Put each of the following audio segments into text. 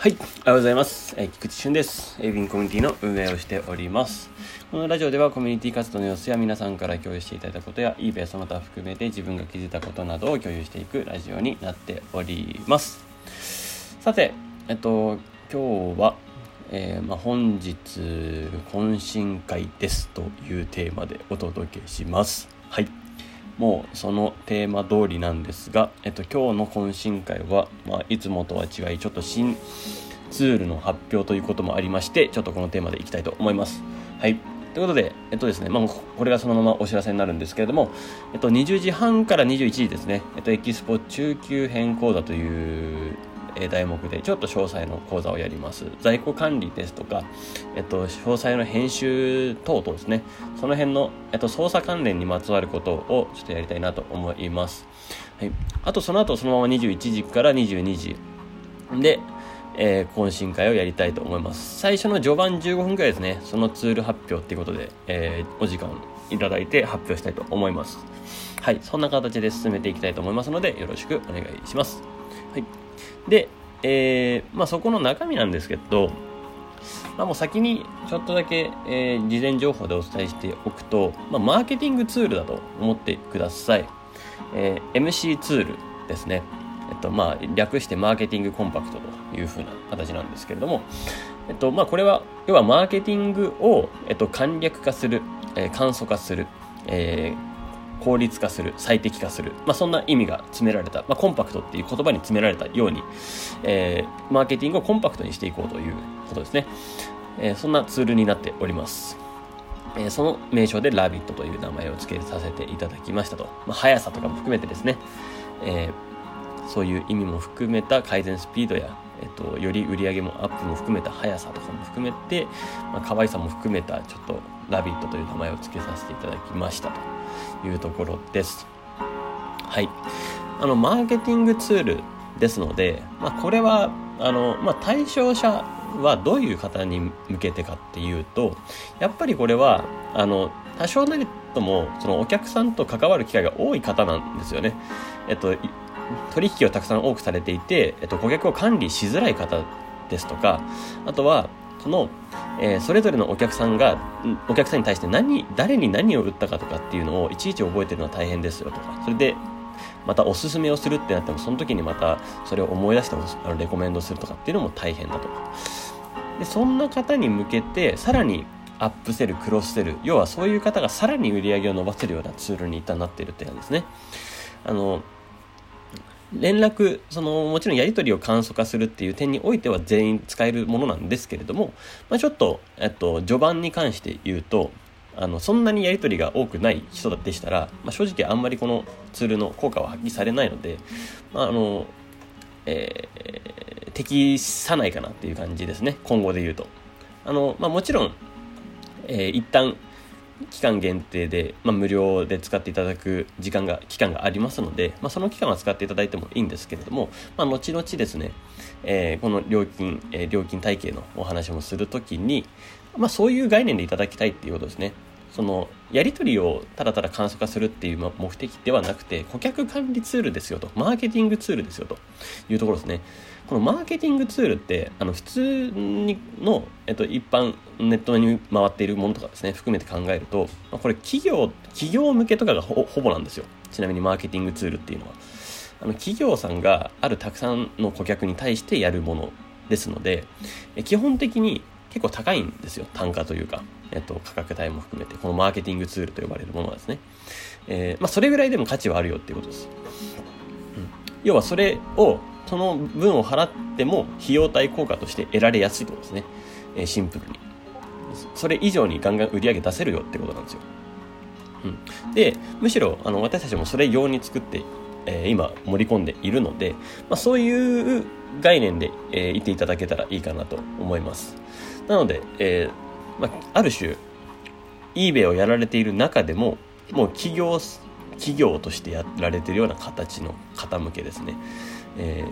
はい、おはようございます。えー、菊池俊です。エビンコミュニティの運営をしております。このラジオではコミュニティ活動の様子や皆さんから共有していただいたことや eBay その他含めて自分が気づいたことなどを共有していくラジオになっております。さて、えっと、今日は、えー、まあ、本日懇親会ですというテーマでお届けします。はい。もうそのテーマ通りなんですが、えっと、今日の懇親会は、まあ、いつもとは違いちょっと新ツールの発表ということもありましてちょっとこのテーマでいきたいと思います。はいということで、えっとですね、まあ、これがそのままお知らせになるんですけれども、えっと、20時半から21時ですね、えっと、エキスポ中級編講座という題目でちょっと詳細の講座をやります。在庫管理ですとか、えっと、詳細の編集等々ですね。その辺の、えっと、操作関連にまつわることをちょっとやりたいなと思います、はい、あとその後そのまま21時から22時。で、えー、懇親会をやりたいと思います。最初の序盤15分くらいですね。そのツール発表っていうことで、えー、お時間いただいて発表したいと思います。はい。そんな形で進めていきたいと思いますのでよろしくお願いします。はい。で、えー、まあ、そこの中身なんですけど、まあ、もう先にちょっとだけ、えー、事前情報でお伝えしておくと、まあ、マーケティングツールだと思ってください。えー、MC ツールですね。えっと、まあ、略してマーケティングコンパクトというふうな形なんですけれども、えっと、まあ、これは、要はマーケティングを、えっと、簡略化する、えー、簡素化する、えー、効率化する最適化する、まあ、そんな意味が詰められた、まあ、コンパクトっていう言葉に詰められたように、えー、マーケティングをコンパクトにしていこうということですね、えー、そんなツールになっておりますえー、その名称でラビットという名前を付けさせていただきましたと。まあ、速さとかも含めてですね、え、そういう意味も含めた改善スピードや、えっと、より売り上げもアップも含めた速さとかも含めて、まあ、可愛さも含めたちょっとラビットという名前を付けさせていただきましたと。いうところです。はい。あの、マーケティングツールですので、まあ、これは、あの、まあ、対象者はどういう方に向けてかっていうと、やっぱりこれは、あの、多少なりとも、そのお客さんと関わる機会が多い方なんですよね。えっと、取引をたくさん多くされていて、えっと、顧客を管理しづらい方ですとか、あとは、その、えー、それぞれのお客さんが、お客さんに対して何、誰に何を売ったかとかっていうのをいちいち覚えてるのは大変ですよとか、それで、またおすすめをするってなっても、その時にまたそれを思い出してあのレコメンドするとかっていうのも大変だとか。で、そんな方に向けて、さらにアップセル、クロスセル、要はそういう方がさらに売り上げを伸ばせるようなツールに一旦なっているって感じですね。あの、連絡、その、もちろんやり取りを簡素化するっていう点においては全員使えるものなんですけれども、まあ、ちょっと、えっと、序盤に関して言うと、あの、そんなにやり取りが多くない人でしたら、まあ、正直あんまりこのツールの効果は発揮されないので、まあ、あの、えー、適さないかなっていう感じですね。今後で言うと。あの、まあ、もちろん、えー、一旦期間限定で、まあ、無料で使っていただく時間が、期間がありますので、まあ、その期間は使っていただいてもいいんですけれども、まあ、後々ですね、えー、この料金、えー、料金体系のお話もするときに、まあ、そういう概念でいただきたいっていうことですね。その、やり取りをただただ簡素化するっていう目的ではなくて、顧客管理ツールですよと、マーケティングツールですよというところですね。このマーケティングツールって、あの、普通にの、えっと、一般ネットに回っているものとかですね、含めて考えると、これ企業、企業向けとかがほぼなんですよ。ちなみにマーケティングツールっていうのは。あの、企業さんがあるたくさんの顧客に対してやるものですので、基本的に結構高いんですよ。単価というか、えっと、価格帯も含めて、このマーケティングツールと呼ばれるものはですね。えー、まあ、それぐらいでも価値はあるよっていうことです。うん、要はそれをその分を払っても費用対効果として得られやすいとですね。えー、シンプルに。それ以上にガンガン売り上げ出せるよってことなんですよ。うん。で、むしろ、あの、私たちもそれ用に作って、え、今盛り込んでいるので、まあ、そういう概念で、えー、いていただけたらいいかなと思います。なので、えー、まあ、ある種、eBay をやられている中でも、もう企業、企業としてやられているような形の方向けですね。え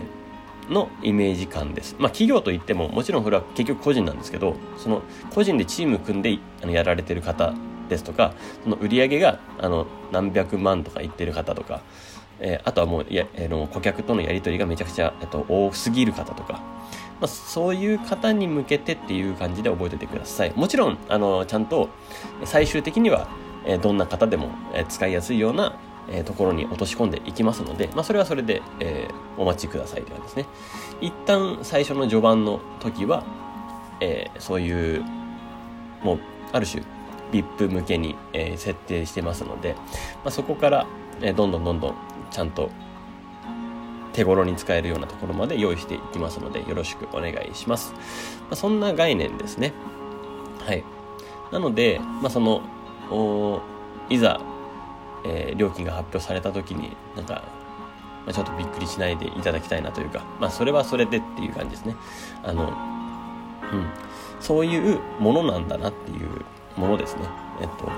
ー、のイメージ感です。まあ企業といってももちろんこれは結局個人なんですけど、その個人でチーム組んであのやられてる方ですとか、その売り上げがあの何百万とかいってる方とか、えー、あとはもうや、えー、の顧客とのやり取りがめちゃくちゃ、えっと、多すぎる方とか、まあ、そういう方に向けてっていう感じで覚えててください。もちろん、あの、ちゃんと最終的には、えどんな方でもえ使いやすいようなえところに落とし込んでいきますので、まあ、それはそれで、えー、お待ちくださいという感じですね。一旦最初の序盤の時は、えー、そういう、もう、ある種、VIP 向けに、え、設定してますので、まあ、そこから、えどんどんどんどんちゃんと手頃に使えるようなところまで用意していきますので、よろしくお願いします。まあ、そんな概念ですね。はい。なので、まあ、その、いざえー、料金が発表された時になんか、まあ、ちょっとびっくりしないでいただきたいなというか、まあ、それはそれでっていう感じですねあの、うん、そういうものなんだなっていうものですねえっと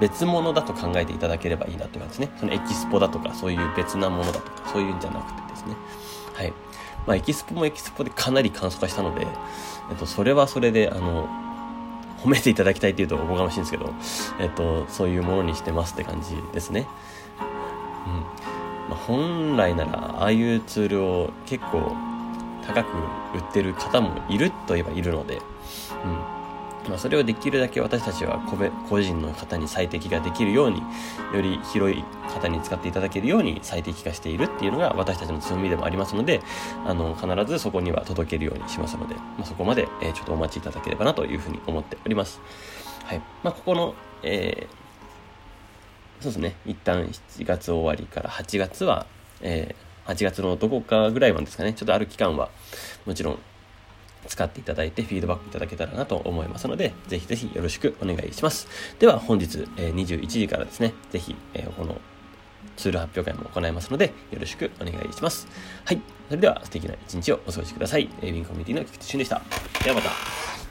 別物だと考えていただければいいなという感じですね。そのエキスポだとかそういう別なものだとかそういうんじゃなくてですね。はい。まあエキスポもエキスポでかなり簡素化したので、えっと、それはそれであの褒めていただきたいっていうとおこがましいんですけど、えっと、そういうものにしてますって感じですね。うん。まあ、本来ならああいうツールを結構高く売ってる方もいるといえばいるので、うん。まあ、それをできるだけ私たちは個人の方に最適ができるようにより広い方に使っていただけるように最適化しているっていうのが私たちの強みでもありますのであの必ずそこには届けるようにしますので、まあ、そこまで、えー、ちょっとお待ちいただければなというふうに思っております。はい。まあ、ここの、えー、そうですね。一旦7月終わりから8月は、えー、8月のどこかぐらいまでですかね。ちょっとある期間はもちろん使っていただいてフィードバックいただけたらなと思いますので、ぜひぜひよろしくお願いします。では本日、え21時からですね、ぜひ、えこのツール発表会も行いますので、よろしくお願いします。はい。それでは素敵な一日をお過ごしください。ウィンコミュニティの菊池俊でした。ではまた。